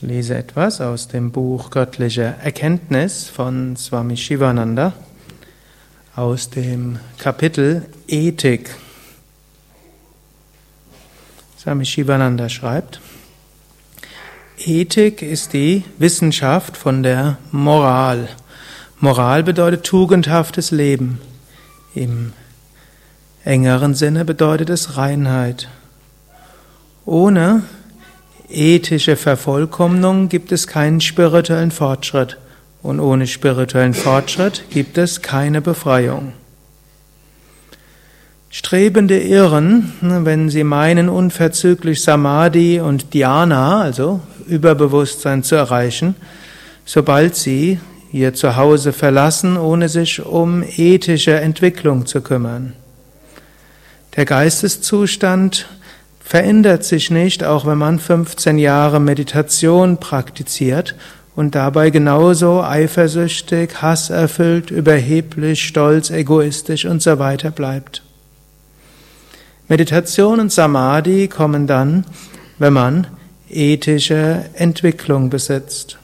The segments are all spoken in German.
Ich lese etwas aus dem Buch Göttliche Erkenntnis von Swami Shivananda aus dem Kapitel Ethik. Swami Shivananda schreibt, Ethik ist die Wissenschaft von der Moral. Moral bedeutet tugendhaftes Leben. Im engeren Sinne bedeutet es Reinheit. Ohne ethische Vervollkommnung gibt es keinen spirituellen Fortschritt und ohne spirituellen Fortschritt gibt es keine Befreiung. Strebende irren, wenn sie meinen, unverzüglich Samadhi und Dhyana, also Überbewusstsein zu erreichen, sobald sie ihr Zuhause verlassen, ohne sich um ethische Entwicklung zu kümmern. Der Geisteszustand verändert sich nicht, auch wenn man 15 Jahre Meditation praktiziert und dabei genauso eifersüchtig, hasserfüllt, überheblich, stolz, egoistisch und so weiter bleibt. Meditation und Samadhi kommen dann, wenn man ethische Entwicklung besitzt.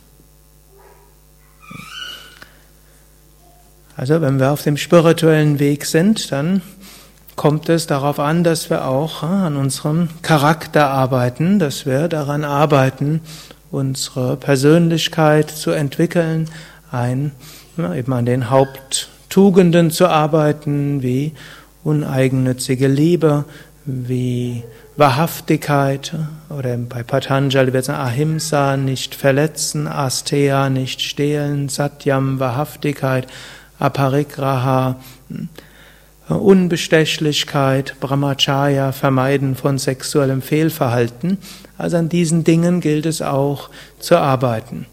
Also wenn wir auf dem spirituellen Weg sind, dann kommt es darauf an, dass wir auch an unserem Charakter arbeiten, dass wir daran arbeiten, unsere Persönlichkeit zu entwickeln, ein, eben an den Haupttugenden zu arbeiten, wie uneigennützige Liebe, wie Wahrhaftigkeit, oder bei Patanjali wird es Ahimsa, nicht verletzen, Asteya, nicht stehlen, Satyam, Wahrhaftigkeit, Aparigraha, Unbestechlichkeit, Brahmacharya, Vermeiden von sexuellem Fehlverhalten. Also an diesen Dingen gilt es auch zu arbeiten.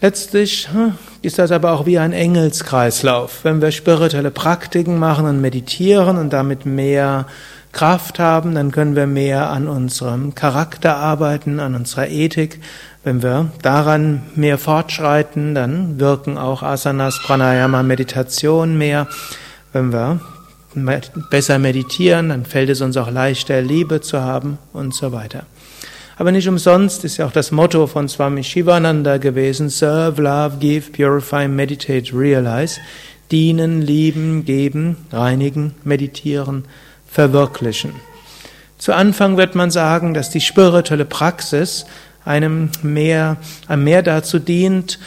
Letztlich hm, ist das aber auch wie ein Engelskreislauf. Wenn wir spirituelle Praktiken machen und meditieren und damit mehr Kraft haben, dann können wir mehr an unserem Charakter arbeiten, an unserer Ethik. Wenn wir daran mehr fortschreiten, dann wirken auch Asanas, Pranayama, Meditation mehr. Wenn wir besser meditieren, dann fällt es uns auch leichter, Liebe zu haben und so weiter. Aber nicht umsonst ist ja auch das Motto von Swami Shivananda gewesen, Serve, Love, Give, Purify, Meditate, Realize. Dienen, lieben, geben, reinigen, meditieren, verwirklichen. Zu Anfang wird man sagen, dass die spirituelle Praxis einem mehr, einem mehr dazu dient,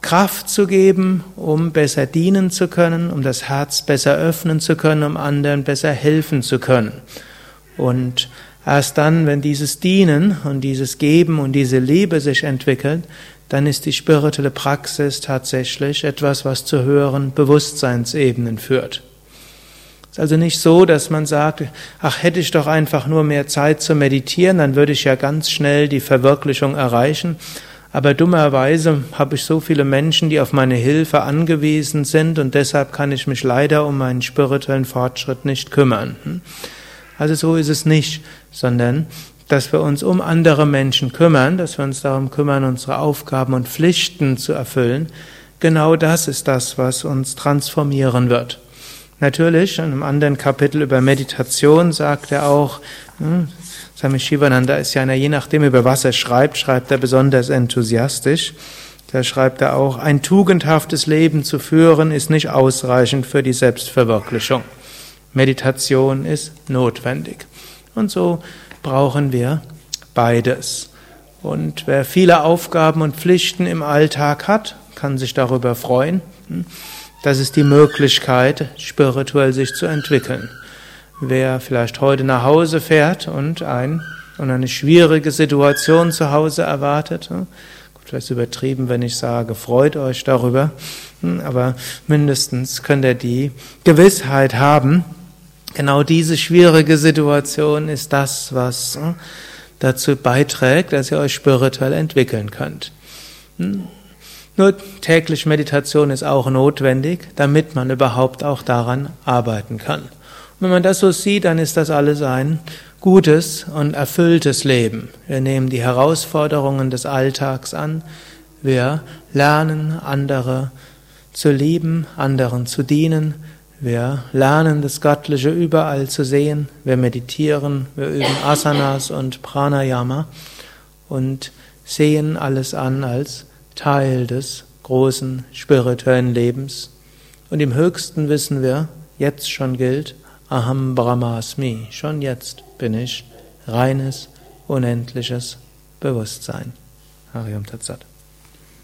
Kraft zu geben, um besser dienen zu können, um das Herz besser öffnen zu können, um anderen besser helfen zu können. Und erst dann, wenn dieses Dienen und dieses Geben und diese Liebe sich entwickelt, dann ist die spirituelle Praxis tatsächlich etwas, was zu höheren Bewusstseinsebenen führt. Es ist also nicht so, dass man sagt, ach, hätte ich doch einfach nur mehr Zeit zu meditieren, dann würde ich ja ganz schnell die Verwirklichung erreichen. Aber dummerweise habe ich so viele Menschen, die auf meine Hilfe angewiesen sind und deshalb kann ich mich leider um meinen spirituellen Fortschritt nicht kümmern. Hm? Also so ist es nicht, sondern dass wir uns um andere Menschen kümmern, dass wir uns darum kümmern, unsere Aufgaben und Pflichten zu erfüllen. Genau das ist das, was uns transformieren wird. Natürlich, in einem anderen Kapitel über Meditation sagt er auch, hm, Swami Shivananda ist ja einer, je nachdem über was er schreibt, schreibt er besonders enthusiastisch. Da schreibt er auch, ein tugendhaftes Leben zu führen ist nicht ausreichend für die Selbstverwirklichung. Meditation ist notwendig. Und so brauchen wir beides. Und wer viele Aufgaben und Pflichten im Alltag hat, kann sich darüber freuen. Das ist die Möglichkeit, spirituell sich zu entwickeln. Wer vielleicht heute nach Hause fährt und, ein, und eine schwierige Situation zu Hause erwartet, hm, vielleicht übertrieben, wenn ich sage, freut euch darüber, hm, aber mindestens könnt ihr die Gewissheit haben, genau diese schwierige Situation ist das, was hm, dazu beiträgt, dass ihr euch spirituell entwickeln könnt. Nur täglich Meditation ist auch notwendig, damit man überhaupt auch daran arbeiten kann. Wenn man das so sieht, dann ist das alles ein gutes und erfülltes Leben. Wir nehmen die Herausforderungen des Alltags an. Wir lernen, andere zu lieben, anderen zu dienen. Wir lernen, das Göttliche überall zu sehen. Wir meditieren, wir üben Asanas und Pranayama und sehen alles an als Teil des großen spirituellen Lebens. Und im höchsten wissen wir, jetzt schon gilt, Aham Brahmasmi, schon jetzt bin ich reines, unendliches Bewusstsein. Hariam Tatsat.